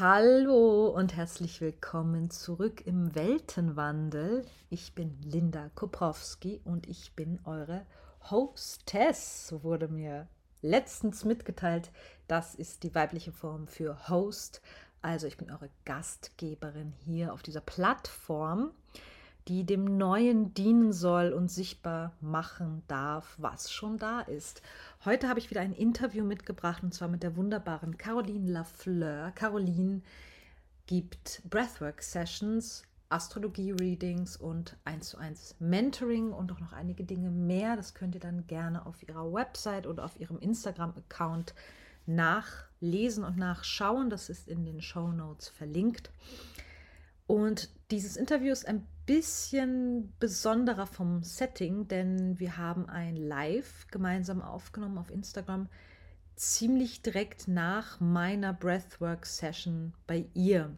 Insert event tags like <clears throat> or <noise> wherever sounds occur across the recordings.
Hallo und herzlich willkommen zurück im Weltenwandel. Ich bin Linda Koprowski und ich bin eure Hostess. So wurde mir letztens mitgeteilt. Das ist die weibliche Form für Host. Also ich bin eure Gastgeberin hier auf dieser Plattform, die dem Neuen dienen soll und sichtbar machen darf, was schon da ist. Heute habe ich wieder ein Interview mitgebracht und zwar mit der wunderbaren Caroline Lafleur. Caroline gibt Breathwork Sessions, Astrologie-Readings und 1 zu 1 Mentoring und auch noch einige Dinge mehr. Das könnt ihr dann gerne auf ihrer Website oder auf ihrem Instagram-Account nachlesen und nachschauen. Das ist in den Show Notes verlinkt. Und dieses Interview ist ein bisschen besonderer vom Setting, denn wir haben ein Live gemeinsam aufgenommen auf Instagram, ziemlich direkt nach meiner Breathwork-Session bei ihr.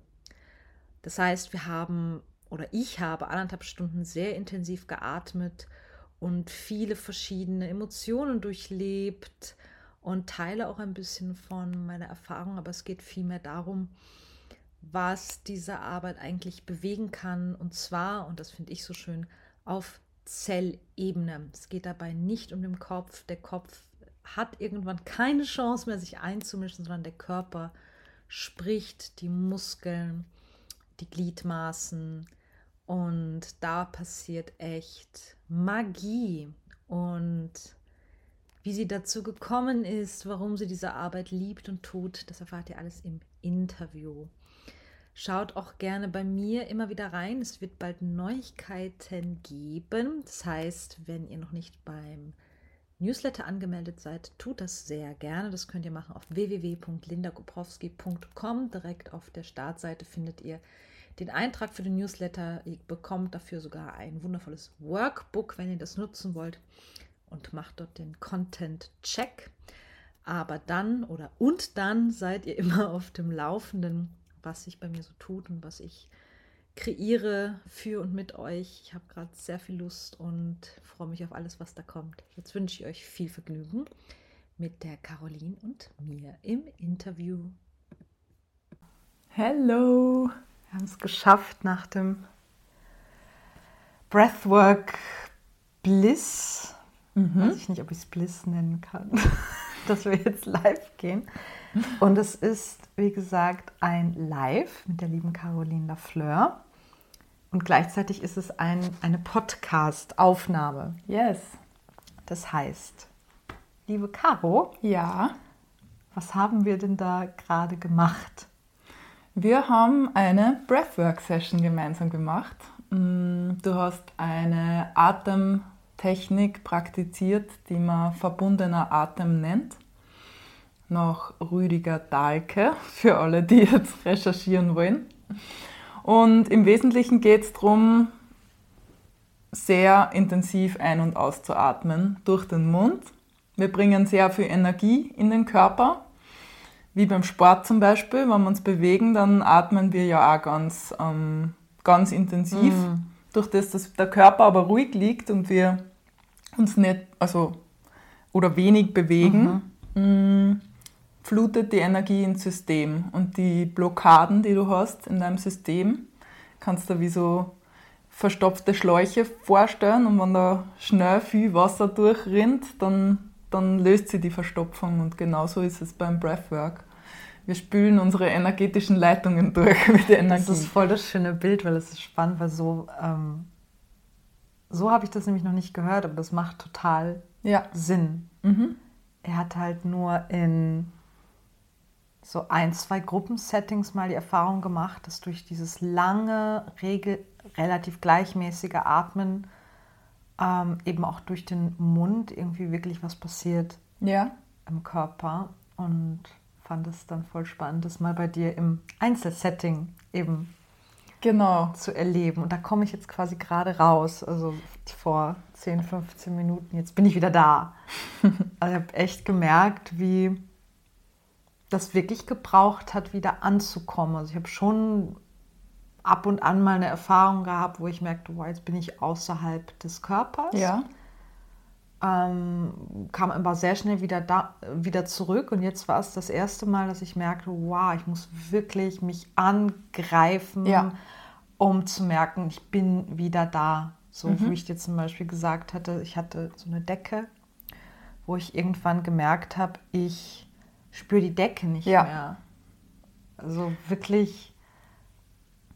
Das heißt, wir haben oder ich habe anderthalb Stunden sehr intensiv geatmet und viele verschiedene Emotionen durchlebt und teile auch ein bisschen von meiner Erfahrung, aber es geht vielmehr darum, was diese Arbeit eigentlich bewegen kann. Und zwar, und das finde ich so schön, auf Zellebene. Es geht dabei nicht um den Kopf. Der Kopf hat irgendwann keine Chance mehr, sich einzumischen, sondern der Körper spricht, die Muskeln, die Gliedmaßen. Und da passiert echt Magie. Und wie sie dazu gekommen ist, warum sie diese Arbeit liebt und tut, das erfahrt ihr alles im Interview. Schaut auch gerne bei mir immer wieder rein. Es wird bald Neuigkeiten geben. Das heißt, wenn ihr noch nicht beim Newsletter angemeldet seid, tut das sehr gerne. Das könnt ihr machen auf www.lindakoprowski.com. Direkt auf der Startseite findet ihr den Eintrag für den Newsletter. Ihr bekommt dafür sogar ein wundervolles Workbook, wenn ihr das nutzen wollt. Und macht dort den Content-Check. Aber dann oder und dann seid ihr immer auf dem Laufenden was sich bei mir so tut und was ich kreiere für und mit euch. Ich habe gerade sehr viel Lust und freue mich auf alles, was da kommt. Jetzt wünsche ich euch viel Vergnügen mit der Caroline und mir im Interview. Hello! Wir haben es geschafft nach dem Breathwork Bliss. Mhm. Weiß ich nicht, ob ich es Bliss nennen kann, <laughs> <laughs> dass wir jetzt live gehen. Und es ist, wie gesagt, ein Live mit der lieben Caroline Lafleur. Und gleichzeitig ist es ein, eine Podcast-Aufnahme. Yes. Das heißt, liebe Caro. Ja. Was haben wir denn da gerade gemacht? Wir haben eine Breathwork-Session gemeinsam gemacht. Mm, du hast eine Atemtechnik praktiziert, die man verbundener Atem nennt nach Rüdiger Dahlke, <laughs> für alle, die jetzt recherchieren wollen. Und im Wesentlichen geht es darum, sehr intensiv ein- und auszuatmen durch den Mund. Wir bringen sehr viel Energie in den Körper, wie beim Sport zum Beispiel. Wenn wir uns bewegen, dann atmen wir ja auch ganz, ähm, ganz intensiv, mm. durch das, dass der Körper aber ruhig liegt und wir uns nicht, also oder wenig bewegen. Mhm. Mm flutet die Energie ins System und die Blockaden, die du hast in deinem System, kannst du wie so verstopfte Schläuche vorstellen und wenn da schnell viel Wasser durchrinnt, dann, dann löst sie die Verstopfung und genauso ist es beim Breathwork. Wir spülen unsere energetischen Leitungen <laughs> durch mit der Energie. Das ist voll das schöne Bild, weil es ist spannend, weil so, ähm, so habe ich das nämlich noch nicht gehört, aber das macht total ja. Sinn. Mhm. Er hat halt nur in so ein, zwei Gruppensettings mal die Erfahrung gemacht, dass durch dieses lange, regel, relativ gleichmäßige Atmen ähm, eben auch durch den Mund irgendwie wirklich was passiert ja. im Körper. Und fand es dann voll spannend, das mal bei dir im Einzelsetting eben genau. zu erleben. Und da komme ich jetzt quasi gerade raus, also vor 10, 15 Minuten. Jetzt bin ich wieder da. <laughs> also ich habe echt gemerkt, wie das wirklich gebraucht hat, wieder anzukommen. Also ich habe schon ab und an mal eine Erfahrung gehabt, wo ich merkte, wow, jetzt bin ich außerhalb des Körpers. Ja. Ähm, kam aber sehr schnell wieder, da, wieder zurück. Und jetzt war es das erste Mal, dass ich merkte, wow, ich muss wirklich mich angreifen, Ja. um zu merken, ich bin wieder da. So Mhm. wie ich dir zum Beispiel gesagt hatte, ich hatte so eine Decke, wo ich irgendwann gemerkt habe, ich spüre die Decke nicht Ja. mehr. Also wirklich,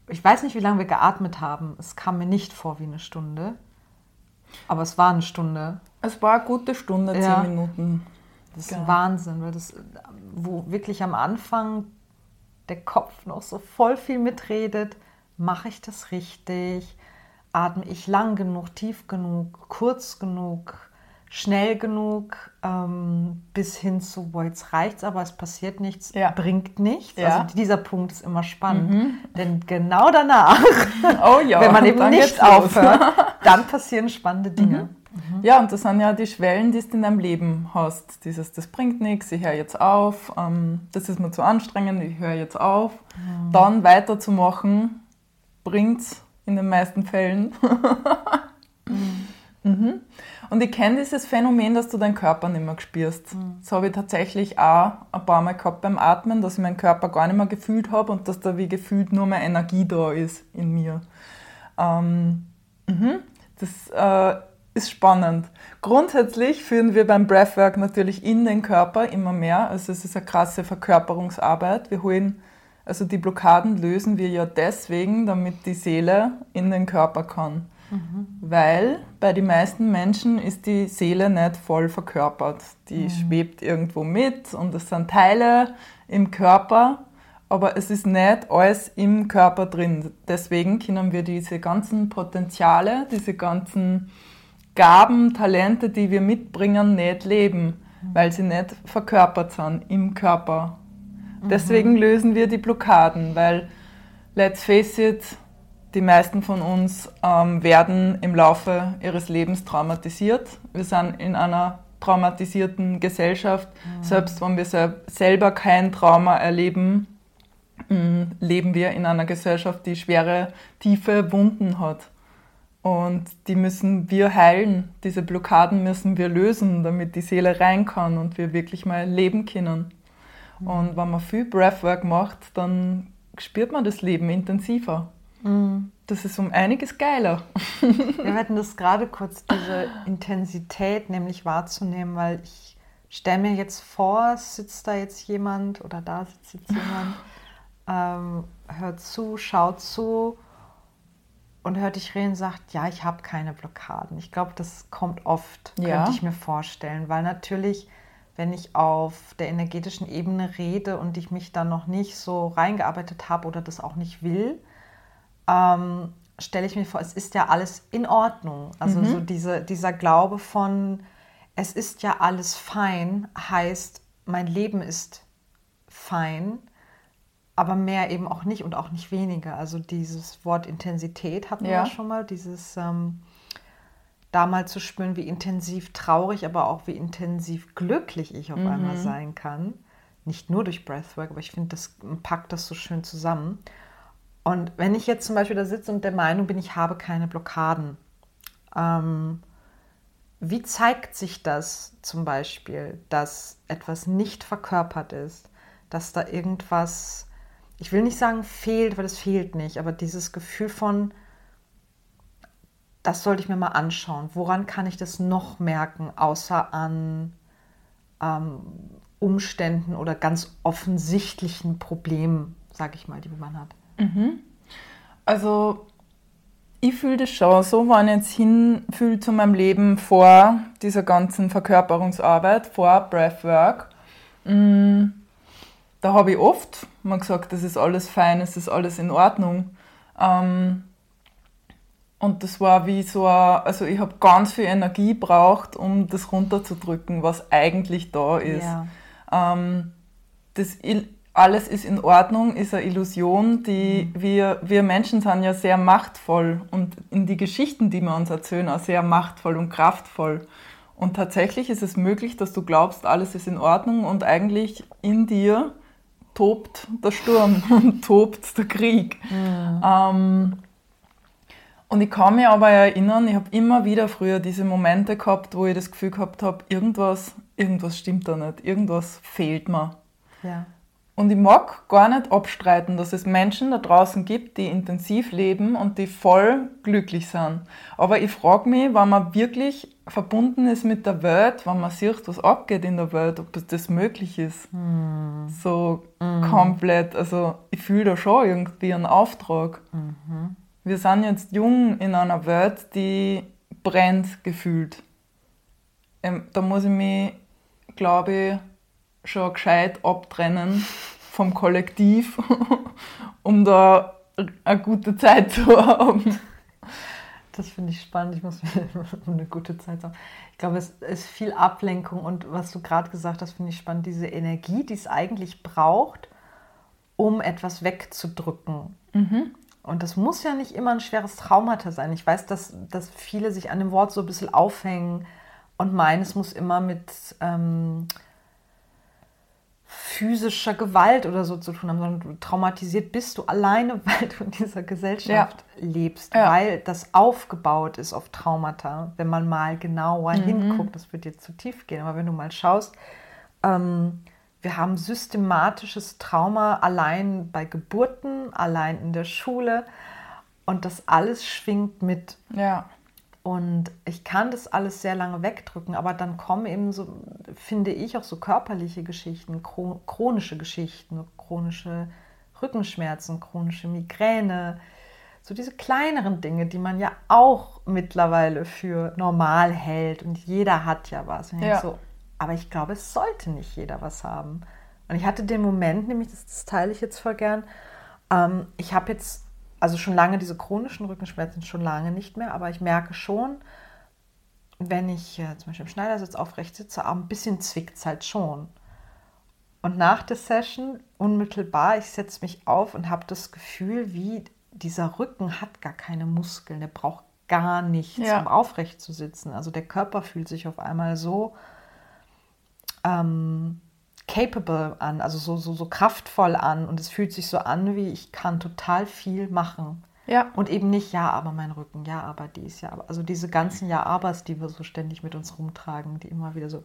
ich weiß nicht, wie lange wir geatmet haben. Es kam mir nicht vor wie eine Stunde. Aber es war eine Stunde. Es war eine gute Stunde, Ja. zehn Minuten. Das ist Genau. Wahnsinn, weil das, wo wirklich am Anfang der Kopf noch so voll viel mitredet, mache ich das richtig? Atme ich lang genug, tief genug, kurz genug, schnell genug, ähm, bis hin zu, boah, jetzt reicht's, aber es passiert nichts, Ja. bringt nichts. Ja. Also dieser Punkt ist immer spannend, denn genau danach, Oh ja, <laughs> wenn man <laughs> eben nicht aufhört, <laughs> dann passieren spannende Dinge. Ja, und das sind ja die Schwellen, die du in deinem Leben hast. Dieses, das bringt nichts, ich höre jetzt auf, ähm, das ist mir zu anstrengend, ich höre jetzt auf. Dann weiterzumachen, bringt in den meisten Fällen. mhm. <laughs> Und ich kenne dieses Phänomen, dass du deinen Körper nicht mehr spürst. Das habe ich tatsächlich auch ein paar Mal gehabt beim Atmen, dass ich meinen Körper gar nicht mehr gefühlt habe und dass da wie gefühlt nur mehr Energie da ist in mir. Ähm, mhm. Das äh, ist spannend. Grundsätzlich führen wir beim Breathwork natürlich in den Körper immer mehr. Also es ist eine krasse Verkörperungsarbeit. Wir holen, also die Blockaden lösen wir ja deswegen, damit die Seele in den Körper kann. Weil bei den meisten Menschen ist die Seele nicht voll verkörpert. Die schwebt irgendwo mit und es sind Teile im Körper, aber es ist nicht alles im Körper drin. Deswegen können wir diese ganzen Potenziale, diese ganzen Gaben, Talente, die wir mitbringen, nicht leben, weil sie nicht verkörpert sind im Körper. Deswegen lösen wir die Blockaden, weil, let's face it, die meisten von uns ähm, werden im Laufe ihres Lebens traumatisiert. Wir sind in einer traumatisierten Gesellschaft. Selbst wenn wir sel selber kein Trauma erleben, mh, leben wir in einer Gesellschaft, die schwere, tiefe Wunden hat. Und die müssen wir heilen. Diese Blockaden müssen wir lösen, damit die Seele rein kann und wir wirklich mal leben können. Und wenn man viel Breathwork macht, dann spürt man das Leben intensiver. Das ist um einiges geiler. <laughs> Wir hatten das gerade kurz, diese Intensität nämlich wahrzunehmen, weil ich stelle mir jetzt vor, sitzt da jetzt jemand oder da sitzt jetzt jemand, <laughs> ähm, hört zu, schaut zu und hört dich reden und sagt, ja, ich habe keine Blockaden. Ich glaube, das kommt oft, Ja. könnte ich mir vorstellen, weil natürlich, wenn ich auf der energetischen Ebene rede und ich mich dann noch nicht so reingearbeitet habe oder das auch nicht will, ähm, stelle ich mir vor, es ist ja alles in Ordnung. Also so diese, dieser Glaube von, es ist ja alles fein, heißt, mein Leben ist fein, aber mehr eben auch nicht und auch nicht weniger. Also dieses Wort Intensität hatten Ja. wir schon mal, dieses ähm, da mal zu spüren, wie intensiv traurig, aber auch wie intensiv glücklich ich auf einmal sein kann. Nicht nur durch Breathwork, aber ich finde, das packt das so schön zusammen. Und wenn ich jetzt zum Beispiel da sitze und der Meinung bin, ich habe keine Blockaden, ähm, wie zeigt sich das zum Beispiel, dass etwas nicht verkörpert ist, dass da irgendwas, ich will nicht sagen fehlt, weil es fehlt nicht, aber dieses Gefühl von, das sollte ich mir mal anschauen. Woran kann ich das noch merken, außer an ähm, Umständen oder ganz offensichtlichen Problemen, sage ich mal, die man hat? Also ich fühle das schon so, wenn ich jetzt hinfühle zu meinem Leben vor dieser ganzen Verkörperungsarbeit, vor Breathwork. mm, Da habe ich oft mal gesagt, das ist alles fein, es ist alles in Ordnung. Ähm, und das war wie so, ein, also ich habe ganz viel Energie braucht, um das runterzudrücken, was eigentlich da ist. Ja. Ähm, das alles ist in Ordnung, ist eine Illusion, die wir, wir Menschen sind ja sehr machtvoll und in die Geschichten, die wir uns erzählen, auch sehr machtvoll und kraftvoll. Und tatsächlich ist es möglich, dass du glaubst, alles ist in Ordnung und eigentlich in dir tobt der Sturm <laughs> und tobt der Krieg. Ähm, Und ich kann mich aber erinnern, ich habe immer wieder früher diese Momente gehabt, wo ich das Gefühl gehabt habe, irgendwas, irgendwas stimmt da nicht, irgendwas fehlt mir. Ja. Und ich mag gar nicht abstreiten, dass es Menschen da draußen gibt, die intensiv leben und die voll glücklich sind. Aber ich frage mich, wenn man wirklich verbunden ist mit der Welt, wenn man sieht, was abgeht in der Welt, ob das möglich ist. Hm. So komplett. Also ich fühle da schon irgendwie einen Auftrag. Mhm. Wir sind jetzt jung in einer Welt, die brennt gefühlt. Ähm, da muss ich mich, glaube ich, schon gescheit abtrennen vom Kollektiv, <laughs> um da eine gute Zeit zu haben. Das finde ich spannend. Ich muss <laughs> mir eine gute Zeit haben. Ich glaube, es ist viel Ablenkung und was du gerade gesagt hast, finde ich spannend. Diese Energie, die es eigentlich braucht, um etwas wegzudrücken. Und das muss ja nicht immer ein schweres Traumata sein. Ich weiß, dass, dass viele sich an dem Wort so ein bisschen aufhängen und meinen, es muss immer mit ähm, physischer Gewalt oder so zu tun haben, sondern du traumatisiert bist du alleine, <laughs> weil du in dieser Gesellschaft lebst, Ja. weil das aufgebaut ist auf Traumata. Wenn man mal genauer hinguckt, das wird jetzt zu tief gehen, aber wenn du mal schaust, ähm, wir haben systematisches Trauma allein bei Geburten, allein in der Schule und das alles schwingt mit. Ja. Und ich kann das alles sehr lange wegdrücken, aber dann kommen eben so, finde ich, auch so körperliche Geschichten, chro- chronische Geschichten, chronische Rückenschmerzen, chronische Migräne, so diese kleineren Dinge, die man ja auch mittlerweile für normal hält und jeder hat ja was. Ich Ja. denk so, aber ich glaube, es sollte nicht jeder was haben. Und ich hatte den Moment, nämlich, das, das teile ich jetzt voll gern, ähm, ich habe jetzt, also schon lange diese chronischen Rückenschmerzen, schon lange nicht mehr, aber ich merke schon, wenn ich äh, zum Beispiel im Schneidersitz aufrecht sitze, ein bisschen zwickt es halt schon. Und nach der Session, unmittelbar, ich setze mich auf und habe das Gefühl, wie dieser Rücken hat gar keine Muskeln, der braucht gar nichts, Ja. um aufrecht zu sitzen. Also der Körper fühlt sich auf einmal so ähm, capable an, also so, so, so kraftvoll an und es fühlt sich so an, wie ich kann total viel machen. Ja. Und eben nicht, ja, aber mein Rücken, ja, aber dies, ja, aber. Also diese ganzen Ja-Abers, die wir so ständig mit uns rumtragen, die immer wieder so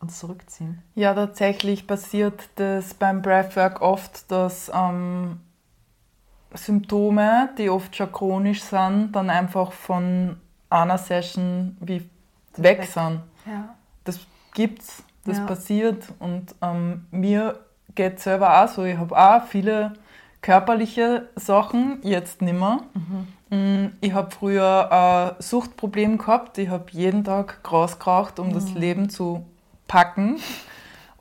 uns zurückziehen. Ja, tatsächlich passiert das beim Breathwork oft, dass ähm, Symptome, die oft schon chronisch sind, dann einfach von einer Session wie weg weg. sind. Ja. Das gibt's, das Ja. passiert und ähm, mir geht selber auch so. Ich habe auch viele körperliche Sachen, jetzt nimmer. Mm, Ich habe früher ein Suchtproblem gehabt. Ich habe jeden Tag Gras geraucht, um das Leben zu packen.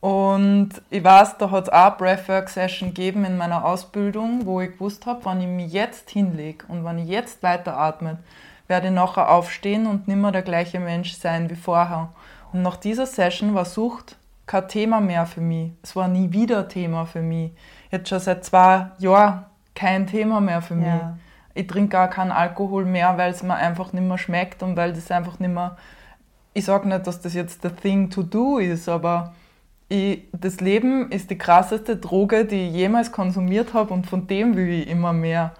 Und ich weiß, da hat es auch eine Breathwork-Session gegeben in meiner Ausbildung, wo ich gewusst habe, wenn ich mich jetzt hinlege und wenn ich jetzt weiteratme, werde ich nachher aufstehen und nicht mehr der gleiche Mensch sein wie vorher. Und nach dieser Session war Sucht kein Thema mehr für mich. Es war nie wieder Thema für mich. Jetzt schon seit zwei Jahren kein Thema mehr für mich. Ja. Ich trinke gar keinen Alkohol mehr, weil es mir einfach nicht mehr schmeckt und weil das einfach nicht mehr. Ich sage nicht, dass das jetzt the thing to do ist, aber ich, das Leben ist die krasseste Droge, die ich jemals konsumiert habe und von dem will ich immer mehr.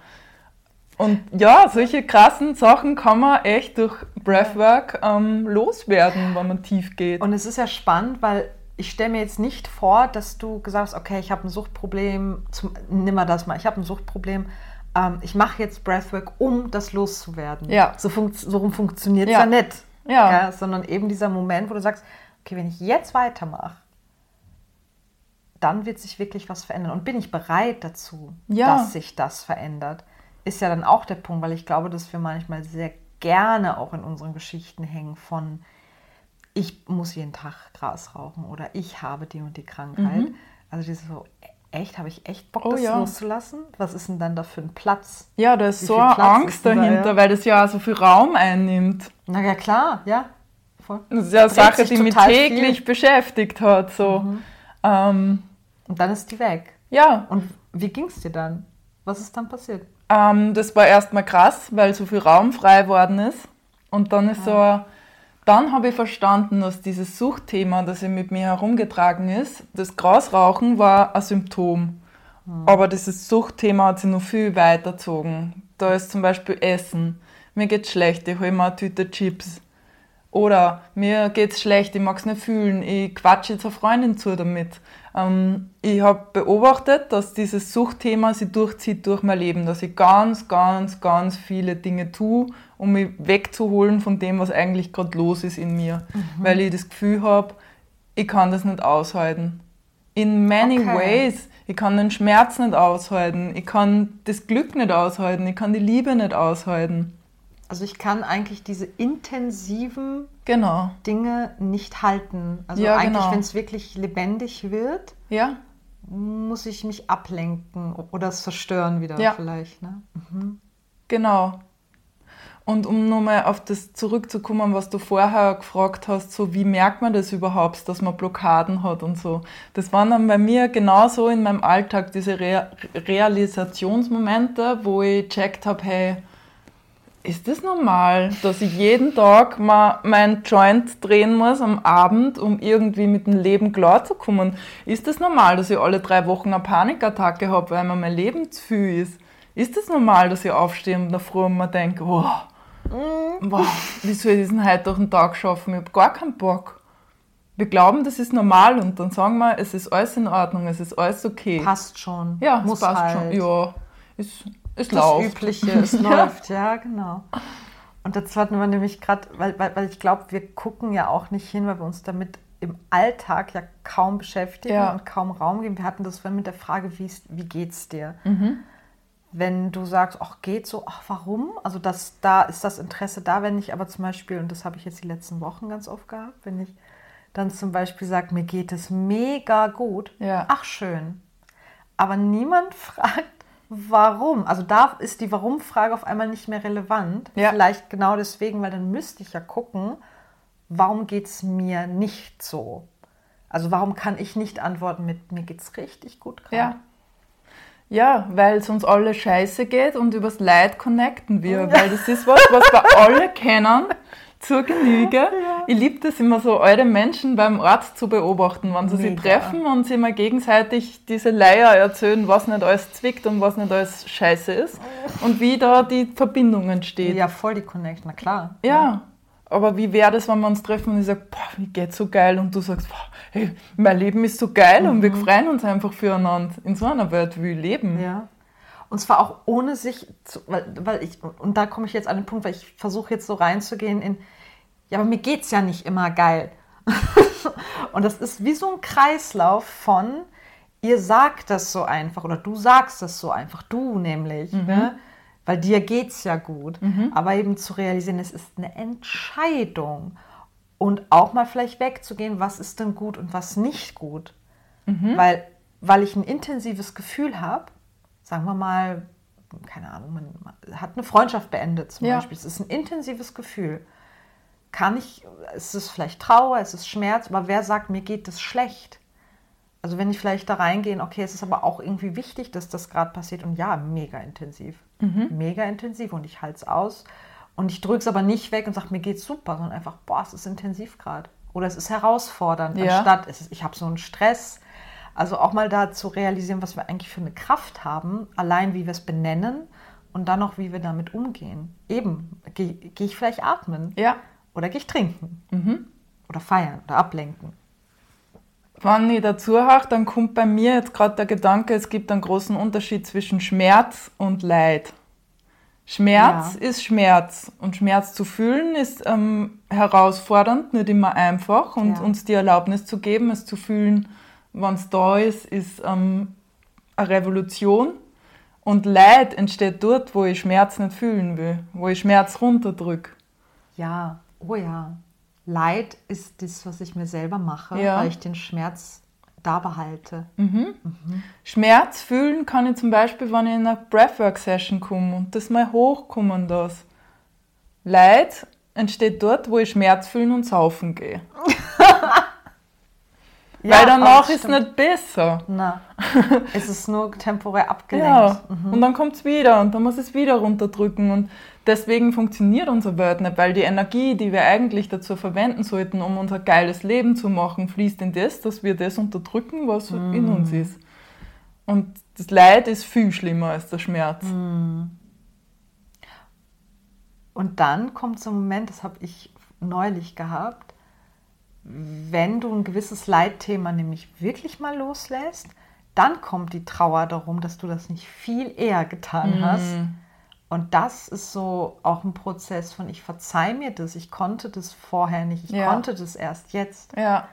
Und ja, solche krassen Sachen kann man echt durch Breathwork ähm, loswerden, wenn man tief geht. Und es ist ja spannend, weil ich stelle mir jetzt nicht vor, dass du gesagt hast, okay, ich habe ein Suchtproblem, zum, nimm mal das mal, ich habe ein Suchtproblem, ähm, ich mache jetzt Breathwork, um das loszuwerden. Ja. So, funkt, so rum funktioniert es Ja. ja. nicht. Ja. Sondern eben dieser Moment, wo du sagst, okay, wenn ich jetzt weitermache, dann wird sich wirklich was verändern. Und bin ich bereit dazu, Ja. dass sich das verändert? Ist ja dann auch der Punkt, weil ich glaube, dass wir manchmal sehr gerne auch in unseren Geschichten hängen von, ich muss jeden Tag Gras rauchen oder ich habe die und die Krankheit. Also dieses so, echt, habe ich echt Bock, Mhm. Oh das ja. loszulassen? Was ist denn dann da für ein Platz? Ja, da ist Wie so eine Platz Angst denn da, dahinter, ja? weil das ja auch so viel Raum einnimmt. Na ja, klar, ja. Voll. Das ist ja eine Sache, die mich täglich viel. Mhm. beschäftigt hat. So. Ähm, Und dann ist die weg. ja, Und wie ging es dir dann? Was ist dann passiert? ähm, das war erstmal krass, weil so viel Raum frei worden ist. Und dann ist so, ein- dann habe ich verstanden, dass dieses Suchtthema, das ja mit mir herumgetragen ist, das Grasrauchen war ein Symptom. Aber dieses Suchtthema hat sich noch viel weitergezogen. Da ist zum Beispiel Essen. Mir geht's schlecht, ich hole mir eine Tüte Chips. Oder mir geht's schlecht, ich mag's nicht fühlen, ich quatsche jetzt eine Freundin zu damit. Ähm, ich habe beobachtet, dass dieses Suchtthema sich durchzieht durch mein Leben, dass ich ganz, ganz, ganz viele Dinge tue, um mich wegzuholen von dem, was eigentlich gerade los ist in mir. Mhm. Weil ich das Gefühl habe, ich kann das nicht aushalten. In many okay. ways. Ich kann den Schmerz nicht aushalten, ich kann das Glück nicht aushalten, ich kann die Liebe nicht aushalten. Also ich kann eigentlich diese intensiven genau. Dinge nicht halten. Also ja, eigentlich, genau. wenn es wirklich lebendig wird, ja. muss ich mich ablenken oder es zerstören wieder ja. vielleicht. Ne? Mhm. Genau. Und um nochmal auf das zurückzukommen, was du vorher gefragt hast, so wie merkt man das überhaupt, dass man Blockaden hat und so. Das waren dann bei mir genauso in meinem Alltag diese Re Realisationsmomente, wo ich checkt habe, hey, ist das normal, dass ich jeden Tag mal mein Joint drehen muss am Abend, um irgendwie mit dem Leben klarzukommen? Ist das normal, dass ich alle drei Wochen eine Panikattacke habe, weil mir mein Leben zu viel ist? Ist das normal, dass ich aufstehe und davor und mir denke, oh, mhm. wow, wie soll ich diesen heute durch den Tag schaffen? Ich habe gar keinen Bock. Wir glauben, das ist normal und dann sagen wir, es ist alles in Ordnung, es ist alles okay. Passt schon. Ja, Muss es passt halt. schon. Ja, ist es das läuft. Übliche, <laughs> es läuft, ja, genau. Und dazu hatten wir nämlich gerade, weil, weil, weil ich glaube, wir gucken ja auch nicht hin, weil wir uns damit im Alltag ja kaum beschäftigen ja. und kaum Raum geben. Wir hatten das vorhin mit der Frage, wie, wie geht's dir? Mhm. Wenn du sagst, ach, geht so, ach, warum? Also das, da ist das Interesse da, wenn ich aber zum Beispiel, und das habe ich jetzt die letzten Wochen ganz oft gehabt, wenn ich dann zum Beispiel sage, mir geht es mega gut, ja. ach schön. Aber niemand <laughs> fragt, warum. Also da ist die Warum-Frage auf einmal nicht mehr relevant. Ja. Vielleicht genau deswegen, weil dann müsste ich ja gucken, warum geht es mir nicht so? Also warum kann ich nicht antworten mit, mir geht es richtig gut gerade? Ja. Ja, weil es uns alle scheiße geht und übers Leid connecten wir, weil das ist was, was wir alle kennen zur Genüge. Ja. Ich liebe das immer so, alte Menschen beim Arzt zu beobachten, wenn sie Mega. sich treffen und sie mal gegenseitig diese Leier erzählen, was nicht alles zwickt und was nicht alles scheiße ist und wie da die Verbindung entsteht. Ja, voll die Connection, na klar. Ja, ja. Aber wie wäre das, wenn wir uns treffen und ich sage, boah, mir geht's so geil und du sagst, boah, hey, mein Leben ist so geil mhm. und wir mhm. freuen uns einfach füreinander. In so einer Welt wie leben. Ja. Und zwar auch ohne sich, zu, weil, weil ich, und da komme ich jetzt an den Punkt, weil ich versuche jetzt so reinzugehen in, ja, aber mir geht es ja nicht immer geil. <laughs> und das ist wie so ein Kreislauf von, ihr sagt das so einfach oder du sagst das so einfach, du nämlich, mhm. ne? Weil dir geht es ja gut. Mhm. Aber eben zu realisieren, es ist eine Entscheidung und auch mal vielleicht wegzugehen, was ist denn gut und was nicht gut. Mhm. Weil, weil ich ein intensives Gefühl habe, sagen wir mal, keine Ahnung, man hat eine Freundschaft beendet zum ja. Beispiel. Es ist ein intensives Gefühl. Kann ich, es ist vielleicht Trauer, es ist Schmerz, aber wer sagt, mir geht es schlecht? Also wenn ich vielleicht da reingehe, okay, es ist aber auch irgendwie wichtig, dass das gerade passiert und ja, mega intensiv. Mhm. Mega intensiv und ich halte es aus und ich drücke es aber nicht weg und sage, mir geht es super, sondern einfach, boah, es ist intensiv gerade. Oder es ist herausfordernd, ja. anstatt es ist, ich habe so einen Stress, also auch mal da zu realisieren, was wir eigentlich für eine Kraft haben, allein wie wir es benennen und dann noch, wie wir damit umgehen. Eben, gehe geh ich vielleicht atmen? Ja. Oder gehe ich trinken? Mhm. Oder feiern oder ablenken? Wenn ich dazu höre, dann kommt bei mir jetzt gerade der Gedanke, es gibt einen großen Unterschied zwischen Schmerz und Leid. Schmerz ja. ist Schmerz und Schmerz zu fühlen ist ähm, herausfordernd, nicht immer einfach und ja. uns die Erlaubnis zu geben, es zu fühlen, wenn es da ist, ist ähm, eine Revolution. Und Leid entsteht dort, wo ich Schmerz nicht fühlen will, wo ich Schmerz runterdrücke. Ja, oh ja. Leid ist das, was ich mir selber mache, ja. weil ich den Schmerz da behalte. Mhm. Mhm. Schmerz fühlen kann ich zum Beispiel, wenn ich in eine Breathwork-Session komme und das mal hochkommen das. Leid entsteht dort, wo ich Schmerz fühlen und saufen gehe. <laughs> Ja, Weil danach ist es nicht besser. Nein, <laughs> es ist nur temporär abgelenkt. Ja, mhm. und dann kommt es wieder und dann muss es wieder runterdrücken. Und deswegen funktioniert unser Welt nicht, weil die Energie, die wir eigentlich dazu verwenden sollten, um unser geiles Leben zu machen, fließt in das, dass wir das unterdrücken, was mhm. in uns ist. Und das Leid ist viel schlimmer als der Schmerz. Mhm. Und dann kommt so ein Moment, das habe ich neulich gehabt, wenn du ein gewisses Leitthema nämlich wirklich mal loslässt, dann kommt die Trauer darum, dass du das nicht viel eher getan Mhm. hast. Und das ist so auch ein Prozess von, ich verzeih mir das, ich konnte das vorher nicht, ich Ja. konnte das erst jetzt. Ja.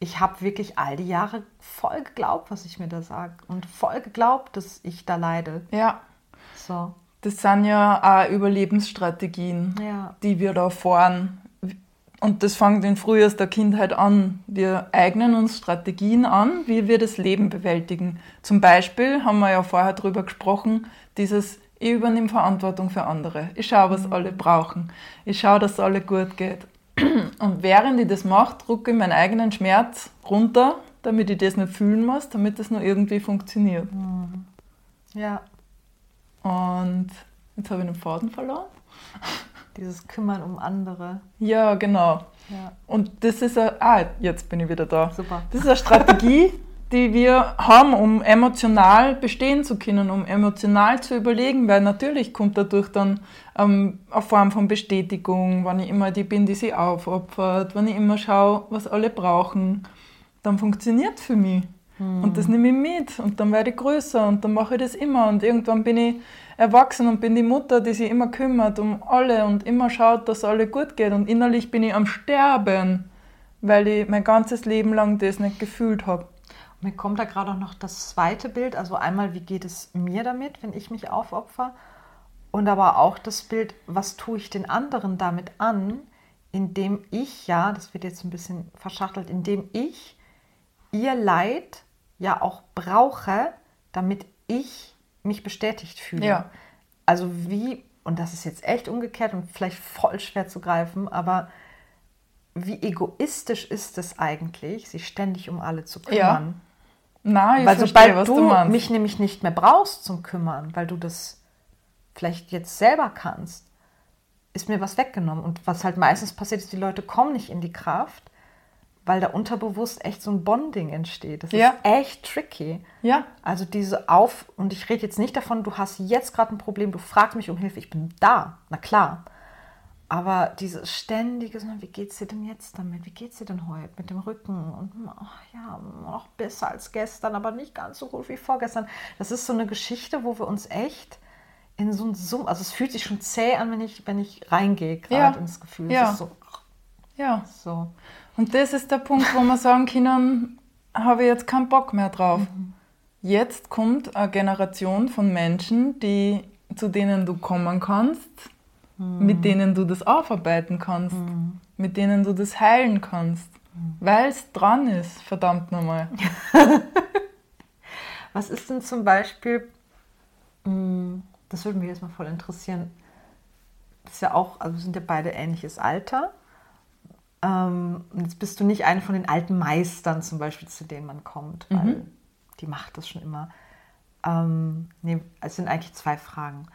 Ich habe wirklich all die Jahre voll geglaubt, was ich mir da sage und voll geglaubt, dass ich da leide. Ja. So, Das sind ja auch Überlebensstrategien, ja. die wir da fahren. Und das fängt in frühester Kindheit an. Wir eignen uns Strategien an, wie wir das Leben bewältigen. Zum Beispiel haben wir ja vorher darüber gesprochen, dieses ich übernehme Verantwortung für andere. Ich schaue, was alle brauchen. Ich schaue, dass es alle gut geht. <clears throat> Und während ich das mache, drücke ich meinen eigenen Schmerz runter, damit ich das nicht fühlen muss, damit das nur irgendwie funktioniert. Ja, Und jetzt habe ich den Faden verloren. <laughs> dieses Kümmern um andere. Ja, genau. Ja, Und das ist eine, ah, jetzt bin ich wieder da. super. Das ist eine Strategie, <laughs> die wir haben, um emotional bestehen zu können, um emotional zu überlegen, weil natürlich kommt dadurch dann ähm, eine Form von Bestätigung, wenn ich immer die bin, die sie aufopfert, wenn ich immer schaue, was alle brauchen, dann funktioniert für mich. Und das nehme ich mit und dann werde ich größer und dann mache ich das immer und irgendwann bin ich erwachsen und bin die Mutter, die sich immer kümmert um alle und immer schaut, dass alle gut geht und innerlich bin ich am Sterben, weil ich mein ganzes Leben lang das nicht gefühlt habe. Mir kommt da gerade auch noch das zweite Bild. Also einmal, wie geht es mir damit, wenn ich mich aufopfer? Und aber auch das Bild, was tue ich den anderen damit an, indem ich, ja, das wird jetzt ein bisschen verschachtelt, indem ich ihr Leid ja auch brauche, damit ich mich bestätigt fühle. Ja. Also wie, und das ist jetzt echt umgekehrt und vielleicht voll schwer zu greifen, aber wie egoistisch ist es eigentlich, sich ständig um alle zu kümmern? Ja. Nein, ich weil verstehe, sobald du, du mich nämlich nicht mehr brauchst zum Kümmern, weil du das vielleicht jetzt selber kannst, ist mir was weggenommen. Und was halt meistens passiert ist, die Leute kommen nicht in die Kraft, weil da unterbewusst echt so ein Bonding entsteht. Das Ja. ist echt tricky. ja, Also diese Auf, und ich rede jetzt nicht davon, du hast jetzt gerade ein Problem, du fragst mich um Hilfe, ich bin da, na klar. Aber dieses ständige, wie geht's dir denn jetzt damit? Wie geht's dir denn heute mit dem Rücken? Und ach, ja, noch besser als gestern, aber nicht ganz so gut wie vorgestern. Das ist so eine Geschichte, wo wir uns echt in so einen Summ, also es fühlt sich schon zäh an, wenn ich, wenn ich reingehe, gerade Ja. ins Gefühl. Ja. So, ja. so. Und das ist der Punkt, wo wir sagen können, habe ich jetzt keinen Bock mehr drauf. Jetzt kommt eine Generation von Menschen, die, zu denen du kommen kannst, mit denen du das aufarbeiten kannst, mit denen du das heilen kannst, weil es dran ist, verdammt nochmal. <laughs> Was ist denn zum Beispiel, mh, das würde mich jetzt mal voll interessieren, das ist ja auch, also wir sind ja beide ähnliches Alter. Ähm, und jetzt bist du nicht eine von den alten Meistern zum Beispiel, zu denen man kommt, weil die macht das schon immer. Ähm, nee, es sind eigentlich zwei Fragen.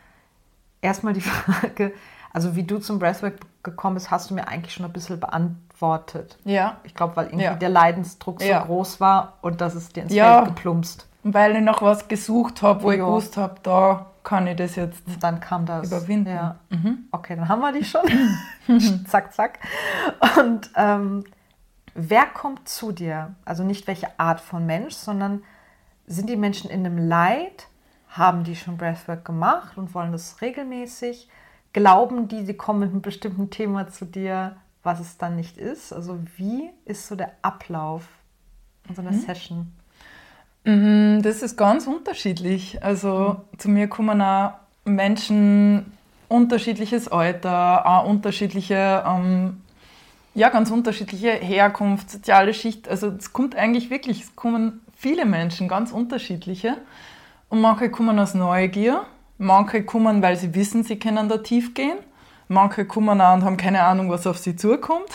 Erstmal die <laughs> Frage, also wie du zum Breathwork gekommen bist, hast du mir eigentlich schon ein bisschen beantwortet. Ja, Ich glaube, weil irgendwie Ja. der Leidensdruck so Ja. groß war und das ist dir ins Ja. Feld geplumpst. weil ich nach was gesucht habe, wo ich Ja. gewusst habe, da kann ich das jetzt dann kam das. überwinden. Ja. Mhm. Okay, dann haben wir die schon. <laughs> zack, zack. Und ähm, wer kommt zu dir? Also nicht welche Art von Mensch, sondern sind die Menschen in einem Leid? Haben die schon Breathwork gemacht und wollen das regelmäßig? Glauben die, sie kommen mit einem bestimmten Thema zu dir, was es dann nicht ist? Also wie ist so der Ablauf in so einer Session? Mhm, Das ist ganz unterschiedlich. Also zu mir kommen auch Menschen unterschiedliches Alter, auch unterschiedliche, ähm, ja, ganz unterschiedliche Herkunft, soziale Schicht. Also es kommt eigentlich wirklich, es kommen viele Menschen, ganz unterschiedliche. Und manche kommen aus Neugier, manche kommen, weil sie wissen, sie können da tief gehen. Manche kommen auch und haben keine Ahnung, was auf sie zukommt.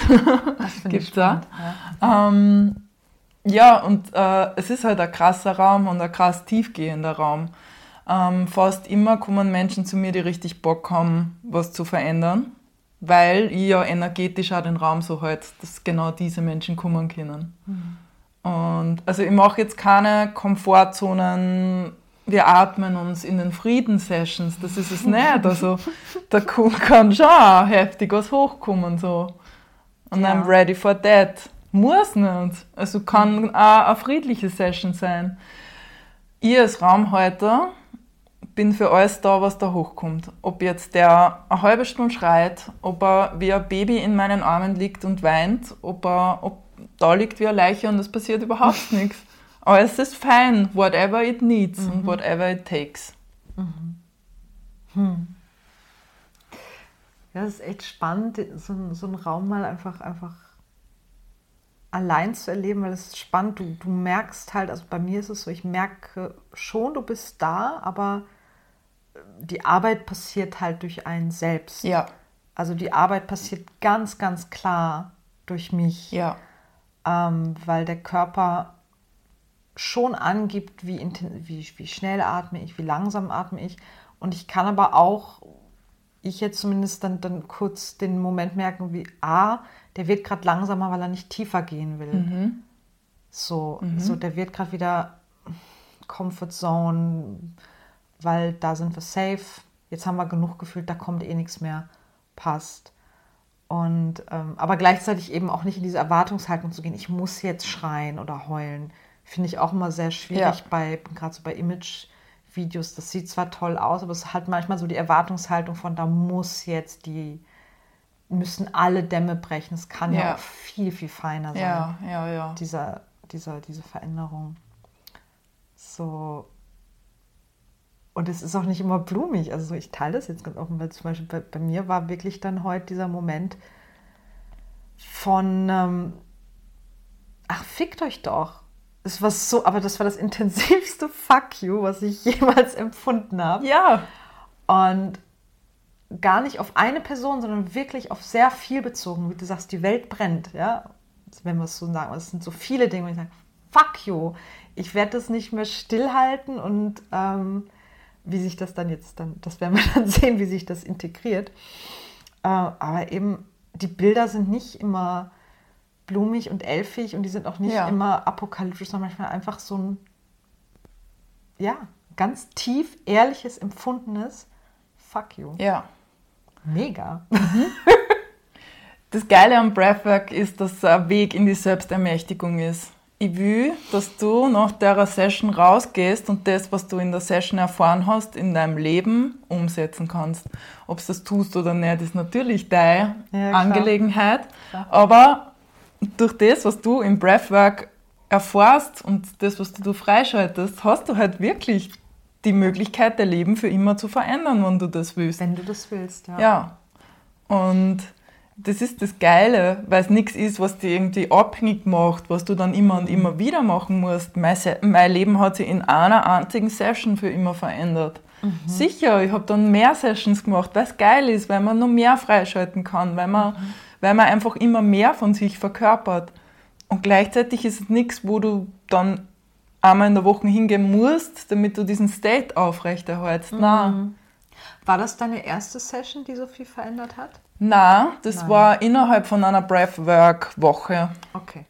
Das <laughs> finde Gibt's ich da? spannend. Ja. Ähm, ja, und äh, es ist halt ein krasser Raum und ein krass tiefgehender Raum. Ähm, fast immer kommen Menschen zu mir, die richtig Bock haben, was zu verändern, weil ich ja energetisch auch den Raum so halt, dass genau diese Menschen kommen können. Und also ich mache jetzt keine Komfortzonen wir atmen uns in den Frieden-Sessions, das ist es nicht. Also <laughs> da kann schon heftig was hochkommen. So. Und ja. I'm ready for that. Muss nicht. Also kann auch eine friedliche Session sein. Ich als Raumhalter bin für alles da, was da hochkommt. Ob jetzt der eine halbe Stunde schreit, ob er wie ein Baby in meinen Armen liegt und weint, ob er ob da liegt wie eine Leiche und es passiert überhaupt <laughs> nichts. Aber es ist fein, whatever it needs mhm. and whatever it takes. Mhm. Hm. Ja, es ist echt spannend, so, so einen Raum mal einfach, einfach allein zu erleben, weil es ist spannend. Du, du merkst halt, also bei mir ist es so, ich merke schon, du bist da, aber die Arbeit passiert halt durch einen selbst. Ja. Also die Arbeit passiert ganz, ganz klar durch mich. Ja. Ähm, weil der Körper schon angibt, wie, wie, wie schnell atme ich, wie langsam atme ich. Und ich kann aber auch, ich jetzt zumindest dann, dann kurz den Moment merken, wie, ah, der wird gerade langsamer, weil er nicht tiefer gehen will. Mhm. So, mhm. so, der wird gerade wieder Comfort Zone, weil da sind wir safe. Jetzt haben wir genug gefühlt, da kommt eh nichts mehr. Passt. Und ähm, aber gleichzeitig eben auch nicht in diese Erwartungshaltung zu gehen, ich muss jetzt schreien oder heulen. Finde ich auch immer sehr schwierig ja. bei, gerade so bei Image-Videos. Das sieht zwar toll aus, aber es hat manchmal so die Erwartungshaltung von, da muss jetzt die, müssen alle Dämme brechen. Es kann ja, ja auch viel, viel feiner sein. Ja, ja, ja. Dieser, dieser, diese Veränderung. So, und es ist auch nicht immer blumig. Also ich teile das jetzt ganz offen, weil zum Beispiel bei, bei mir war wirklich dann heute dieser Moment von, ähm, ach, fickt euch doch. Es war so, aber das war das <laughs> intensivste Fuck you, was ich jemals empfunden habe. Ja. Und gar nicht auf eine Person, sondern wirklich auf sehr viel bezogen. Wie du sagst, die Welt brennt, ja. Wenn wir es so sagen. Es sind so viele Dinge, wo ich sage, fuck you. Ich werde das nicht mehr stillhalten und ähm, wie sich das dann jetzt dann, das werden wir <laughs> dann sehen, wie sich das integriert. Äh, aber eben, die Bilder sind nicht immer blumig und elfig und die sind auch nicht ja. immer apokalyptisch, sondern manchmal einfach so ein, ja, ganz tief ehrliches, empfundenes Fuck you. Ja. Mega. Mhm. Das Geile am Breathwork ist, dass es ein Weg in die Selbstermächtigung ist ich will, dass du nach der Session rausgehst und das, was du in der Session erfahren hast, in deinem Leben umsetzen kannst. Ob du das tust oder nicht, ist natürlich deine ja, Angelegenheit. Klar. Aber durch das, was du im Breathwork erfährst und das, was du freischaltest, hast du halt wirklich die Möglichkeit, dein Leben für immer zu verändern, wenn du das willst. Wenn du das willst, ja. Ja. Und das ist das Geile, weil es nichts ist, was dich irgendwie abhängig macht, was du dann immer und immer wieder machen musst. Mein, mein Leben hat sich in einer einzigen Session für immer verändert. Mhm. Sicher, ich habe dann mehr Sessions gemacht, weil es geil ist, weil man noch mehr freischalten kann, weil man, mhm. Weil man einfach immer mehr von sich verkörpert. Und gleichzeitig ist es nichts, wo du dann einmal in der Woche hingehen musst, damit du diesen State aufrechterhältst. Mhm. Nein. War das deine erste Session, die so viel verändert hat? Nein, das Nein. war innerhalb von einer Breathwork-Woche. Okay.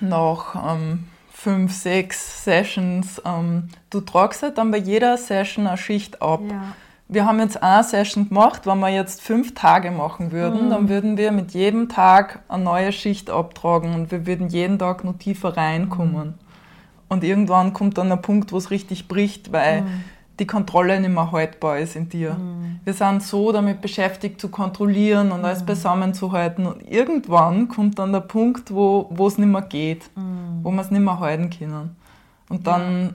Nach ähm, fünf, sechs Sessions. Ähm, du tragst halt dann bei jeder Session eine Schicht ab. Ja. Wir haben jetzt eine Session gemacht, wenn wir jetzt fünf Tage machen würden, mhm. dann würden wir mit jedem Tag eine neue Schicht abtragen und wir würden jeden Tag noch tiefer reinkommen. Mhm. Und irgendwann kommt dann ein Punkt, wo es richtig bricht, weil mhm die Kontrolle nicht mehr haltbar ist in dir. Mhm. Wir sind so damit beschäftigt zu kontrollieren und alles mhm. zusammenzuhalten und irgendwann kommt dann der Punkt, wo, wo es nicht mehr geht, mhm. wo wir es nicht mehr halten können. Und dann ja.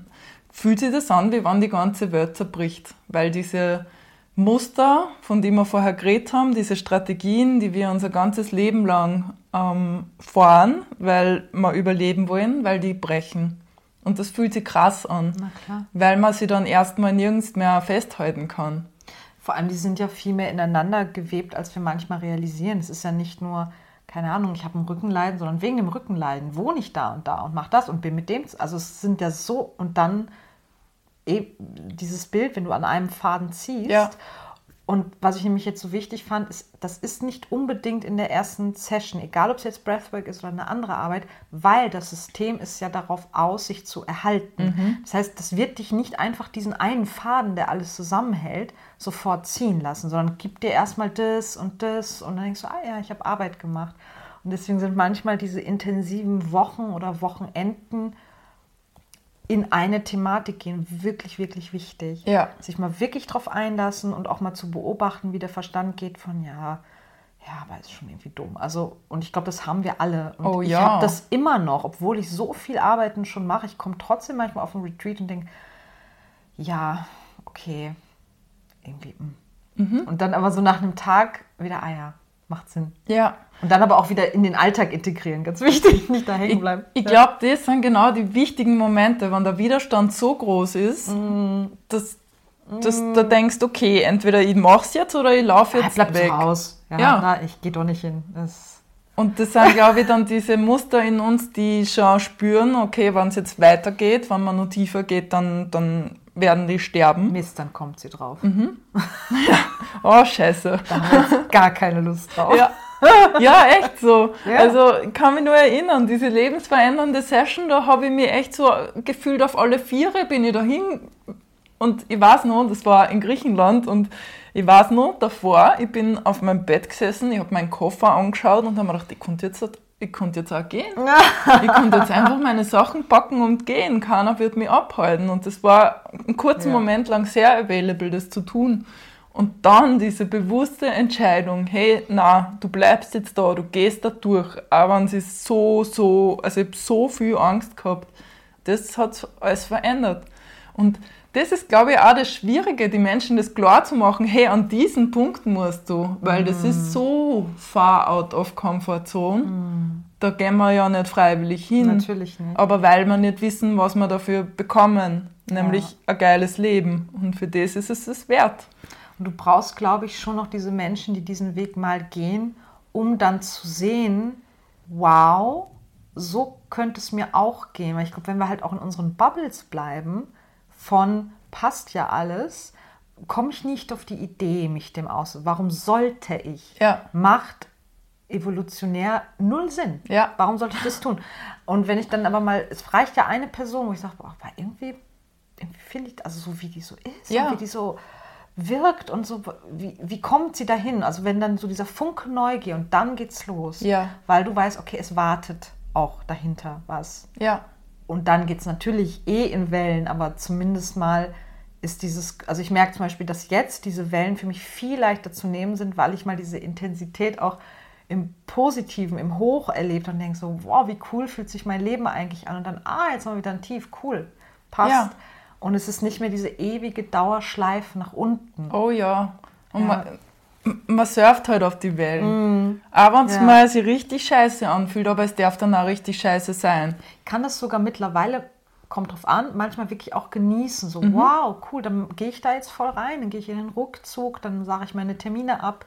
Fühlt sich das an, wie wenn die ganze Welt zerbricht, weil diese Muster, von denen wir vorher geredet haben, diese Strategien, die wir unser ganzes Leben lang ähm, fahren, weil wir überleben wollen, weil die brechen. Und das fühlt sich krass an, weil man sie dann erstmal nirgends mehr festhalten kann. Vor allem, die sind ja viel mehr ineinander gewebt, als wir manchmal realisieren. Es ist ja nicht nur, keine Ahnung, ich habe ein Rückenleiden, sondern wegen dem Rückenleiden wohne ich da und da und mache das und bin mit dem. Also es sind ja so, und dann dieses Bild, wenn du an einem Faden ziehst. Ja. Und was ich nämlich jetzt so wichtig fand, ist, das ist nicht unbedingt in der ersten Session, egal ob es jetzt Breathwork ist oder eine andere Arbeit, weil das System ist ja darauf aus, sich zu erhalten. Mhm. Das heißt, das wird dich nicht einfach diesen einen Faden, der alles zusammenhält, sofort ziehen lassen, sondern gib dir erstmal das und das und dann denkst du, ah ja, ich habe Arbeit gemacht. Und deswegen sind manchmal diese intensiven Wochen oder Wochenenden in eine Thematik gehen, wirklich, wirklich wichtig. Ja. Sich mal wirklich drauf einlassen und auch mal zu beobachten, wie der Verstand geht von, ja, ja, aber ist schon irgendwie dumm. Also, und ich glaube, das haben wir alle. Und Oh ich ja. habe das immer noch, obwohl ich so viel Arbeiten schon mache. Ich komme trotzdem manchmal auf einen Retreat und denke, ja, okay, irgendwie. mm. Mhm. Und dann aber so nach einem Tag wieder, ah ja, macht Sinn. Ja. Und dann aber auch wieder in den Alltag integrieren, ganz wichtig, <laughs> nicht da hängen Ich, bleiben. ich glaube, das sind genau die wichtigen Momente, wenn der Widerstand so groß ist, Mm. dass, dass du denkst, okay, entweder ich mach's jetzt oder ich laufe Ah, jetzt bleibt weg. raus. Ja, Ja. Na, ich gehe doch nicht hin. Das, Und das sind, glaube ich, dann diese Muster in uns, die schon spüren, okay, wenn es jetzt weitergeht, wenn man noch tiefer geht, dann, dann werden die sterben. Mist, dann kommt sie drauf. Mhm. <laughs> Oh, scheiße. Da wir jetzt gar keine Lust drauf. Ja. ja, echt so. Ja. Also ich kann mich nur erinnern, diese lebensverändernde Session, da habe ich mich echt so gefühlt auf alle Viere bin ich dahin und ich weiß noch, das war in Griechenland und ich weiß noch davor, ich bin auf meinem Bett gesessen, ich habe meinen Koffer angeschaut und habe mir gedacht, ich konnte jetzt, ich konnte jetzt auch gehen. <laughs> Ich konnte jetzt einfach meine Sachen packen und gehen. Keiner wird mich abhalten. Und das war einen kurzen Ja. Moment lang sehr available, das zu tun. Und dann diese bewusste Entscheidung, hey, na, du bleibst jetzt da, du gehst da durch, auch wenn sie so, so, also ich habe so viel Angst gehabt. Das hat alles verändert. Und das ist, glaube ich, auch das Schwierige, die Menschen das klar zu machen, hey, an diesen Punkt musst du, weil das ist so far out of comfort zone. Da gehen wir ja nicht freiwillig hin. Natürlich nicht. Aber weil wir nicht wissen, was wir dafür bekommen, nämlich Ja. ein geiles Leben. Und für das ist es es wert. Und du brauchst, glaube ich, schon noch diese Menschen, die diesen Weg mal gehen, um dann zu sehen, wow, so könnte es mir auch gehen. Weil ich glaube, wenn wir halt auch in unseren Bubbles bleiben, von passt ja alles, komme ich nicht auf die Idee, mich dem aus. Warum sollte ich? Ja. Macht evolutionär null Sinn. Ja. Warum sollte ich das tun? Und wenn ich dann aber mal, es reicht ja eine Person, wo ich sage, boah, aber irgendwie, irgendwie finde ich, also so wie die so ist, Ja. wie die so wirkt und so, wie, wie kommt sie dahin? Also wenn dann so dieser Funke Neugier und dann geht's los. Ja. Weil du weißt, okay, es wartet auch dahinter was. Ja. Und dann geht es natürlich eh in Wellen, aber zumindest mal ist dieses, also ich merke zum Beispiel, dass jetzt diese Wellen für mich viel leichter zu nehmen sind, weil ich mal diese Intensität auch im Positiven, im Hoch erlebt und denke so, wow, wie cool fühlt sich mein Leben eigentlich an und dann, ah, jetzt mal wieder ein Tief, cool, passt. Ja. Und es ist nicht mehr diese ewige Dauerschleife nach unten. Oh ja. Und Ja. Man, man surft halt auf die Wellen. Auch wenn es Ja. mal sich richtig scheiße anfühlt, aber es darf dann auch richtig scheiße sein. Ich kann das sogar mittlerweile, kommt drauf an, manchmal wirklich auch genießen. Mhm. So, wow, cool, dann gehe ich da jetzt voll rein, dann gehe ich in den Rückzug, dann sage ich meine Termine ab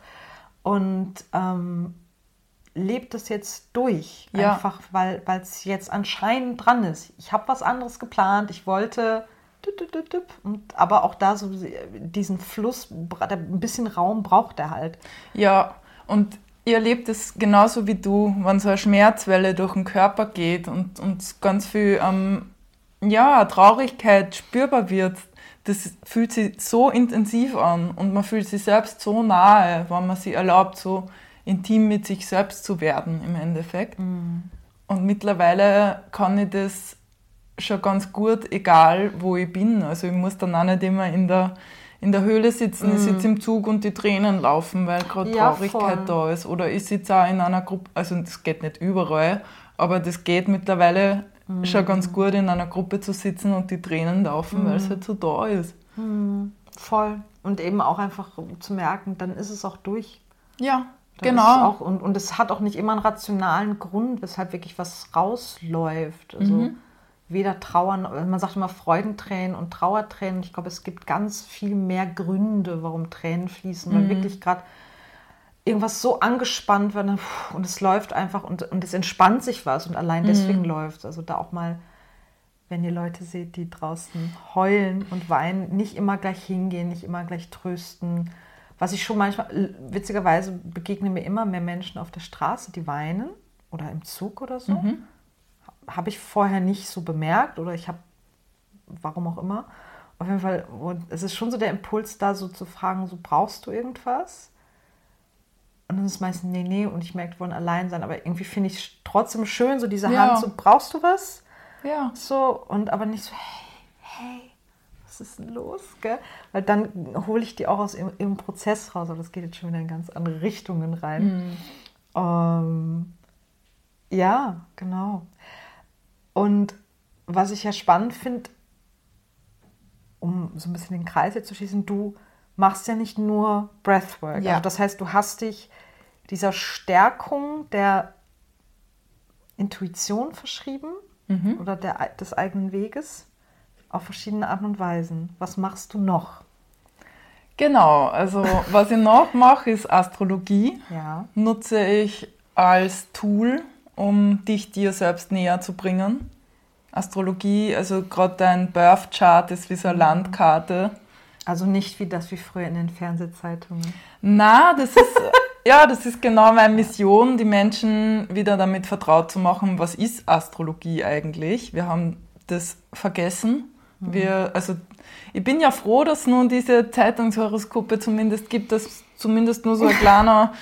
und ähm, lebe das jetzt durch. Ja. Einfach, weil es jetzt anscheinend dran ist. Ich habe was anderes geplant, ich wollte. Und, aber auch da so diesen Fluss, ein bisschen Raum braucht er halt. Ja, und ihr erlebt es genauso wie du, wenn so eine Schmerzwelle durch den Körper geht und, und ganz viel ähm, ja, Traurigkeit spürbar wird. Das fühlt sich so intensiv an und man fühlt sich selbst so nahe, wenn man sich erlaubt, so intim mit sich selbst zu werden im Endeffekt. Und mittlerweile kann ich das schon ganz gut, egal wo ich bin. Also ich muss dann auch nicht immer in der, in der Höhle sitzen, ich sitze im Zug und die Tränen laufen, weil gerade Ja, Traurigkeit voll. da ist. Oder ich sitze auch in einer Gruppe, also das geht nicht überall, aber das geht mittlerweile schon ganz gut, in einer Gruppe zu sitzen und die Tränen laufen, weil es halt so da ist. Voll. Und eben auch einfach zu merken, dann ist es auch durch. Ja, Dann genau. Auch, und, und es hat auch nicht immer einen rationalen Grund, weshalb wirklich was rausläuft. Also Mhm. Weder Trauern, man sagt immer Freudentränen und Trauertränen. Ich glaube, es gibt ganz viel mehr Gründe, warum Tränen fließen, Mhm. weil wirklich gerade irgendwas so angespannt wird und es läuft einfach und, und es entspannt sich was und Mhm. allein deswegen läuft Also da auch mal, wenn ihr Leute seht, die draußen heulen und weinen, nicht immer gleich hingehen, nicht immer gleich trösten, was ich schon manchmal, witzigerweise begegnen mir immer mehr Menschen auf der Straße, die weinen oder im Zug oder so. Mhm. Habe ich vorher nicht so bemerkt oder ich habe, warum auch immer. Auf jeden Fall, es ist schon so der Impuls da, so zu fragen, so brauchst du irgendwas? Und dann ist es meistens, nee, nee, und ich merke, die wollen allein sein. Aber irgendwie finde ich es trotzdem schön, so diese ja. Hand, so brauchst du was? Ja. So, und aber nicht so, hey, hey, was ist denn los? Gell? Weil dann hole ich die auch aus ihrem, ihrem, Prozess raus, aber das geht jetzt schon wieder in ganz andere Richtungen rein. Mhm. Ähm, ja, genau. Und was ich ja spannend finde, um so ein bisschen den Kreis jetzt zu schließen, du machst ja nicht nur Breathwork. Ja. Also das heißt, du hast dich dieser Stärkung der Intuition verschrieben mhm. oder der, des eigenen Weges auf verschiedene Arten und Weisen. Was machst du noch? Genau, also was ich noch mache, ist Astrologie. Ja. Nutze ich als Tool, um dich dir selbst näher zu bringen. Astrologie, also gerade dein Birth Chart ist wie so eine. Landkarte. Also nicht wie das wie früher in den Fernsehzeitungen. Na, das ist <laughs> ja, das ist genau meine Mission, die Menschen wieder damit vertraut zu machen, was ist Astrologie eigentlich? Wir haben das vergessen. Mhm. Wir, also ich bin ja froh, dass es nun diese Zeitungshoroskope zumindest gibt, dass zumindest nur so ein <laughs> kleiner,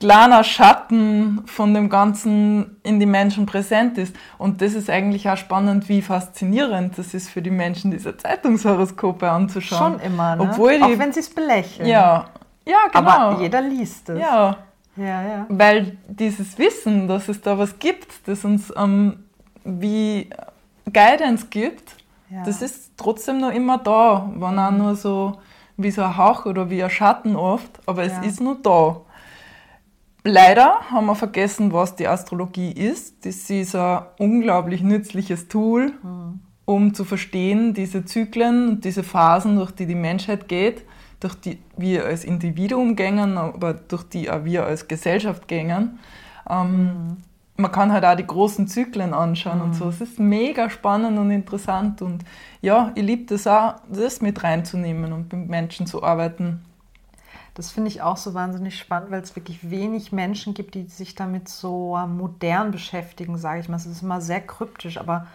kleiner Schatten von dem Ganzen in die Menschen präsent ist. Und das ist eigentlich auch spannend, wie faszinierend das ist für die Menschen, diese Zeitungshoroskope anzuschauen. Schon immer, ne? Obwohl die, Auch wenn sie es belächeln. Ja, ja, genau. Aber jeder liest es. Ja. Ja, ja. Weil dieses Wissen, dass es da was gibt, das uns ähm, wie Guidance gibt, ja. Das ist trotzdem noch immer da, wenn auch nur so wie so ein Hauch oder wie ein Schatten oft, aber es ja. ist nur da. Leider haben wir vergessen, was die Astrologie ist. Das ist ein unglaublich nützliches Tool, mhm. um zu verstehen, diese Zyklen und diese Phasen, durch die die Menschheit geht, durch die wir als Individuum gängen, aber durch die auch wir als Gesellschaft gängen. Ähm, mhm man kann halt auch die großen Zyklen anschauen mhm. und so. Mhm. Es ist mega spannend und interessant und ja, ich liebe das auch, das mit reinzunehmen und mit Menschen zu arbeiten. Das finde ich auch so wahnsinnig spannend, weil es wirklich wenig Menschen gibt, die sich damit so modern beschäftigen, sage ich mal. Es ist immer sehr kryptisch, aber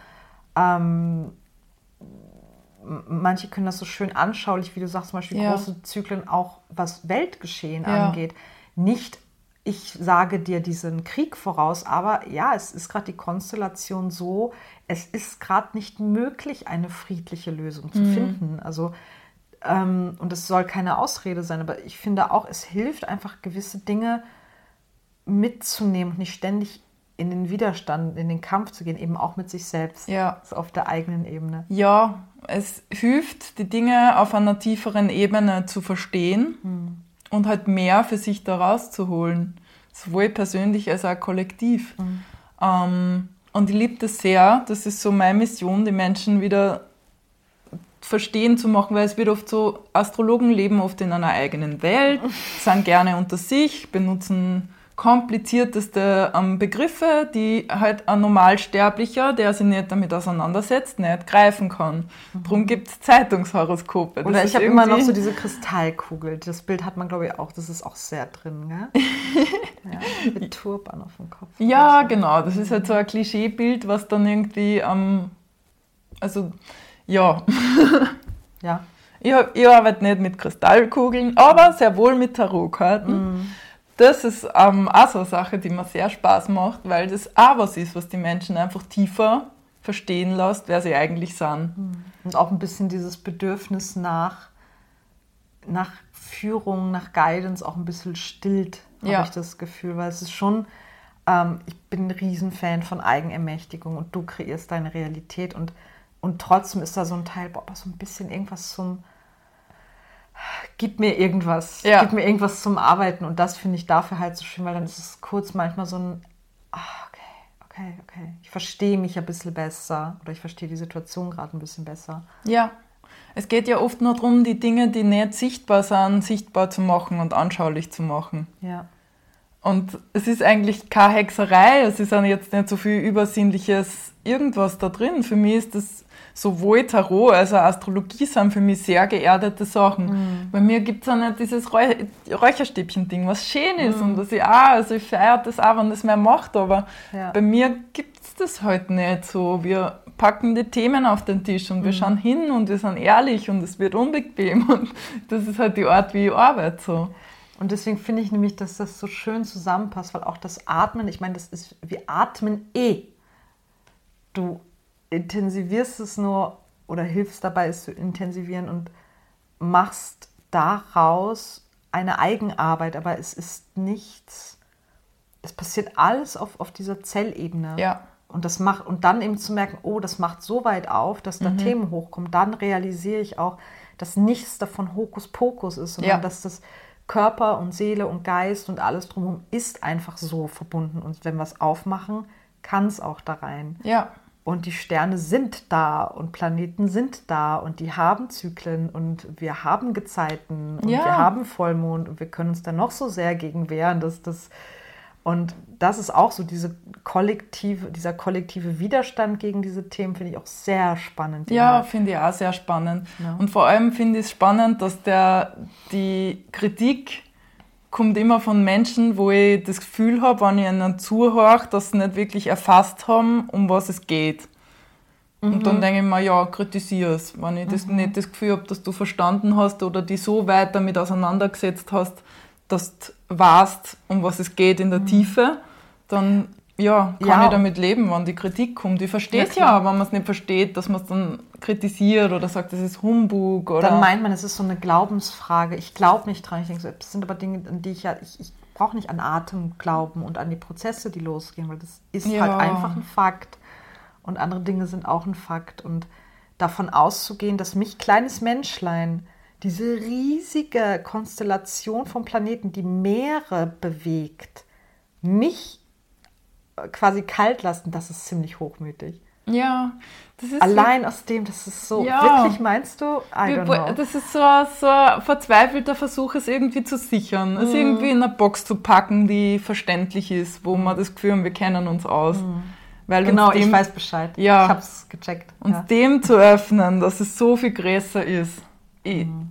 ähm, manche können das so schön anschaulich, wie du sagst, zum Beispiel ja. große Zyklen auch, was Weltgeschehen ja. angeht, nicht ich sage dir diesen Krieg voraus, aber ja, es ist gerade die Konstellation so, es ist gerade nicht möglich, eine friedliche Lösung zu mhm. finden. Also, ähm, und es soll keine Ausrede sein, aber ich finde auch, es hilft einfach gewisse Dinge mitzunehmen und nicht ständig in den Widerstand, in den Kampf zu gehen, eben auch mit sich selbst. Ja. Also auf der eigenen Ebene. Ja, es hilft, die Dinge auf einer tieferen Ebene zu verstehen. Mhm und halt mehr für sich da rauszuholen, sowohl persönlich als auch kollektiv. Mhm. Ähm, und ich liebe das sehr, das ist so meine Mission, die Menschen wieder verstehen zu machen, weil es wird oft so, Astrologen leben oft in einer eigenen Welt, sind gerne unter sich, benutzen komplizierteste ähm, Begriffe, die halt ein Normalsterblicher, der sich nicht damit auseinandersetzt, nicht greifen kann. Mhm. Darum gibt es Zeitungshoroskope. Das Oder ich habe immer noch so diese Kristallkugel. Das Bild hat man, glaube ich, auch. Das ist auch sehr drin, gell? <laughs> ja, mit Turban auf dem Kopf. Ja, so. genau. Das ist halt so ein Klischeebild, was dann irgendwie ähm, also, ja. <laughs> ja. Ich, ich arbeite nicht mit Kristallkugeln, aber sehr wohl mit Tarotkarten. Mhm das ist ähm, auch so eine Sache, die mir sehr Spaß macht, weil das auch was ist, was die Menschen einfach tiefer verstehen lässt, wer sie eigentlich sind. Mhm. Und auch ein bisschen dieses Bedürfnis nach, nach Führung, nach Guidance auch ein bisschen stillt, habe ja. ich das Gefühl, weil es ist schon, ähm, ich bin ein Riesenfan von Eigenermächtigung und du kreierst deine Realität und, und trotzdem ist da so ein Teil, boah, so ein bisschen irgendwas zum gib mir irgendwas, ja. gib mir irgendwas zum Arbeiten. Und das finde ich dafür halt so schön, weil dann ist es kurz manchmal so ein, ah, okay, okay, okay. Ich verstehe mich ein bisschen besser oder ich verstehe die Situation gerade ein bisschen besser. Ja. Es geht ja oft nur darum, die Dinge, die nicht sichtbar sind, sichtbar zu machen und anschaulich zu machen. Ja. Und es ist eigentlich keine Hexerei, es ist auch jetzt nicht so viel Übersinnliches irgendwas da drin. Für mich ist das sowohl Tarot als auch Astrologie sind für mich sehr geerdete Sachen. Mhm. Bei mir gibt es auch nicht dieses Räu Räucherstäbchen-Ding, was schön ist mhm. und dass ich auch, also ich feiere das auch, wenn das mehr macht, aber ja. bei mir gibt es das halt nicht so. Wir packen die Themen auf den Tisch und mhm. wir schauen hin und wir sind ehrlich und es wird unbequem <laughs> und das ist halt die Art, wie ich arbeite. So. Und deswegen finde ich nämlich, dass das so schön zusammenpasst, weil auch das Atmen, ich meine, das ist, wir atmen eh. Du intensivierst es nur oder hilfst dabei, es zu intensivieren und machst daraus eine Eigenarbeit, aber es ist nichts, es passiert alles auf, auf dieser Zellebene. Ja. Und das macht, und dann eben zu merken, oh, das macht so weit auf, dass da mhm. Themen hochkommen, dann realisiere ich auch, dass nichts davon Hokuspokus ist, sondern ja. dass das Körper und Seele und Geist und alles drumherum ist einfach so verbunden. Und wenn wir es aufmachen, kann es auch da rein. Ja. Und die Sterne sind da und Planeten sind da und die haben Zyklen und wir haben Gezeiten und ja. wir haben Vollmond und wir können uns da noch so sehr gegen wehren, dass das und das ist auch so diese kollektive, dieser kollektive Widerstand gegen diese Themen finde ich auch sehr spannend. Ja, finde ich auch sehr spannend. Ja. Und vor allem finde ich es spannend, dass der, die Kritik kommt immer von Menschen, wo ich das Gefühl habe, wenn ich ihnen zuhöre, dass sie nicht wirklich erfasst haben, um was es geht. Mhm. Und dann mhm. denke ich mir, ja, kritisiere es. Wenn ich das, mhm. nicht das Gefühl habe, dass du verstanden hast oder die so weit damit auseinandergesetzt hast, dass du weißt, um was es geht in der mhm. Tiefe, dann ja, kann ja. ich damit leben, wenn die Kritik kommt. Ich verstehe es ja, ja, wenn man es nicht versteht, dass man es dann kritisiert oder sagt, das ist Humbug. Oder dann meint man, es ist so eine Glaubensfrage. Ich glaube nicht dran. Ich denke so, das sind aber Dinge, an die ich ja, ich, ich brauche nicht an Atem glauben und an die Prozesse, die losgehen, weil das ist ja. halt einfach ein Fakt. Und andere Dinge sind auch ein Fakt. Und davon auszugehen, dass mich kleines Menschlein diese riesige Konstellation von Planeten, die Meere bewegt, mich quasi kalt lassen, das ist ziemlich hochmütig. Ja, das ist allein so, aus dem, das ist so ja, wirklich meinst du? I don't know. Das ist so, so ein verzweifelter Versuch, es irgendwie zu sichern, mm. es irgendwie in eine Box zu packen, die verständlich ist, wo man das Gefühl haben, wir kennen uns aus. Mm. Weil genau, dem, ich weiß Bescheid. Ja, ich hab's gecheckt. Und ja. dem zu öffnen, dass es so viel größer ist. Ich, mm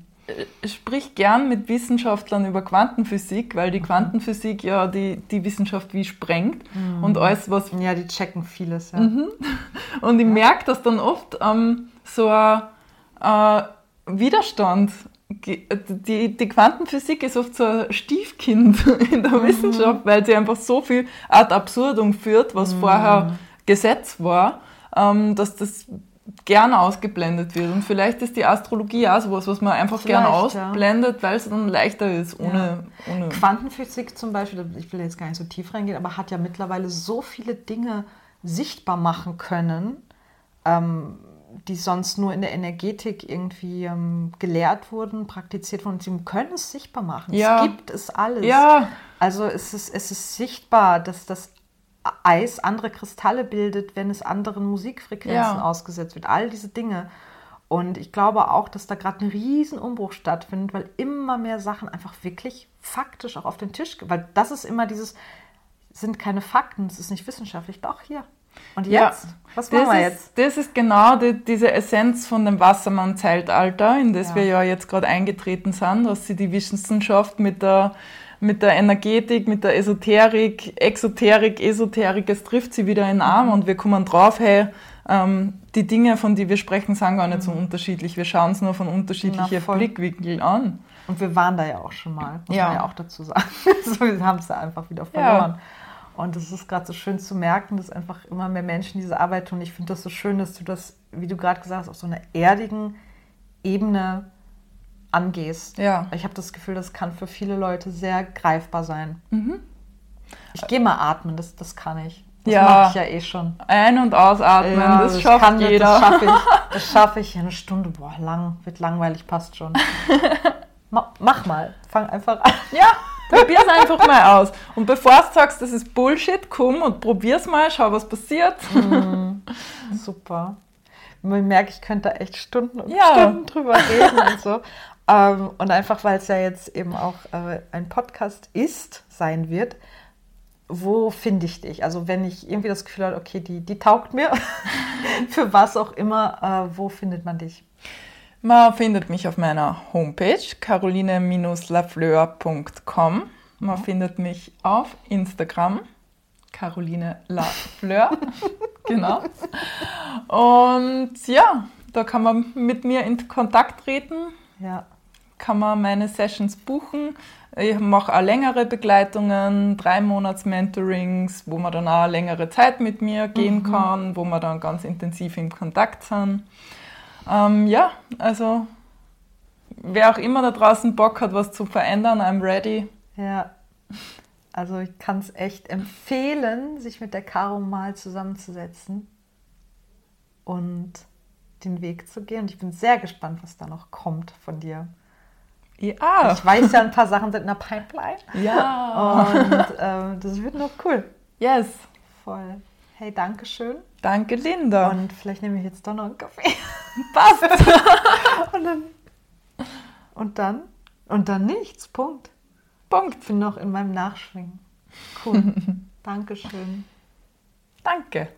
sprich gern mit Wissenschaftlern über Quantenphysik, weil die mhm. Quantenphysik ja die, die Wissenschaft wie sprengt mhm. und alles, was. Ja, die checken vieles, ja. Mhm. <laughs> Und ich ja. merke, dass dann oft ähm, so ein äh, Widerstand. Die, die Quantenphysik ist oft so ein Stiefkind <laughs> in der mhm. Wissenschaft, weil sie einfach so viel ad absurdum führt, was mhm. vorher Gesetz war, ähm, dass das gern ausgeblendet wird. Und vielleicht ist die Astrologie auch sowas, was man einfach gern ausblendet, ja. weil es dann leichter ist. Ohne, ja. ohne Quantenphysik zum Beispiel, ich will jetzt gar nicht so tief reingehen, aber hat ja mittlerweile so viele Dinge sichtbar machen können, ähm, die sonst nur in der Energetik irgendwie ähm, gelehrt wurden, praktiziert wurden. Sie können es sichtbar machen. Ja. Es gibt es alles. Ja. Also es ist, es ist sichtbar, dass das Eis andere Kristalle bildet, wenn es anderen Musikfrequenzen ja. ausgesetzt wird. All diese Dinge. Und ich glaube auch, dass da gerade ein Riesenumbruch stattfindet, weil immer mehr Sachen einfach wirklich faktisch auch auf den Tisch, weil das ist immer dieses, sind keine Fakten, es ist nicht wissenschaftlich, doch hier. Und jetzt? Ja, Was machen wir jetzt? Ist, das ist genau die, diese Essenz von dem Wassermann-Zeitalter, in das ja. wir ja jetzt gerade eingetreten sind, dass sie die Wissenschaft mit der mit der Energetik, mit der Esoterik, Exoterik, Esoterik, es trifft sie wieder in den Arm und wir kommen drauf, hey, ähm, die Dinge, von denen wir sprechen, sind gar nicht so unterschiedlich. Wir schauen es nur von unterschiedlichen Blickwinkeln an. Und wir waren da ja auch schon mal, muss ja. man ja auch dazu sagen. <laughs> so, wir haben es da einfach wieder verloren. Ja. Und es ist gerade so schön zu merken, dass einfach immer mehr Menschen diese Arbeit tun. Ich finde das so schön, dass du das, wie du gerade gesagt hast, auf so einer erdigen Ebene angehst. Ja. Ich habe das Gefühl, das kann für viele Leute sehr greifbar sein. Mhm. Ich gehe mal atmen, das, das kann ich. Das ja. mache ich ja eh schon. Ein- und ausatmen, ja, das, das schafft kann, jeder. <laughs> Das schaffe ich. Das schaffe ich. Eine Stunde, boah, lang, wird langweilig, passt schon. Mach mal, fang einfach an. <laughs> Ja, probier's einfach mal aus. Und bevor du sagst, das ist Bullshit, komm und probier's mal, schau, was passiert. Mm, super. Man merkt, ich könnte echt Stunden und ja. Stunden drüber reden und so. Ähm, und einfach, weil es ja jetzt eben auch äh, ein Podcast ist, sein wird, wo finde ich dich? Also wenn ich irgendwie das Gefühl habe, okay, die, die taugt mir, <laughs> für was auch immer, äh, wo findet man dich? Man findet mich auf meiner Homepage caroline-lafleur.com. Man mhm. findet mich auf Instagram Caroline Lafleur. <laughs> genau. Und ja, da kann man mit mir in Kontakt treten. Ja. Kann man meine Sessions buchen. Ich mache auch längere Begleitungen, drei Monats Mentorings, wo man dann auch längere Zeit mit mir gehen mhm. kann, wo wir dann ganz intensiv in Kontakt sind. Ähm, ja, also wer auch immer da draußen Bock hat, was zu verändern, I'm ready. Ja, also ich kann es echt empfehlen, sich mit der Caro mal zusammenzusetzen und den Weg zu gehen. Und ich bin sehr gespannt, was da noch kommt von dir. Ja. Ich weiß ja, ein paar Sachen sind in der Pipeline. Ja. Und ähm, das wird noch cool. Yes. Voll. Hey, danke schön. Danke, Linda. Und vielleicht nehme ich jetzt doch noch einen Kaffee. <laughs> Passt. <laughs> und dann. Und dann? Und dann nichts. Punkt. Punkt. Ich bin noch in meinem Nachschwingen. Cool. <laughs> Dankeschön. Danke.